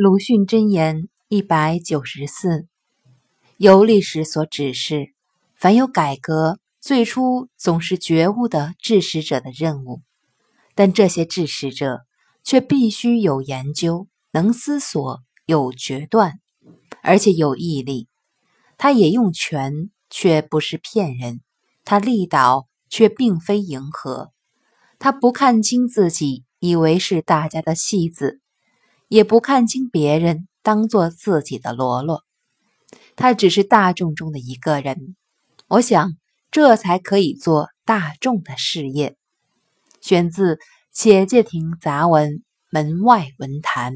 鲁迅箴言一百九十四：由历史所指示，凡有改革，最初总是觉悟的致使者的任务，但这些致使者却必须有研究、能思索、有决断，而且有毅力。他也用权，却不是骗人；他力导，却并非迎合。他不看清自己，以为是大家的戏子。也不看清别人，当做自己的罗罗。他只是大众中的一个人。我想，这才可以做大众的事业。选自《且介亭杂文·门外文坛》。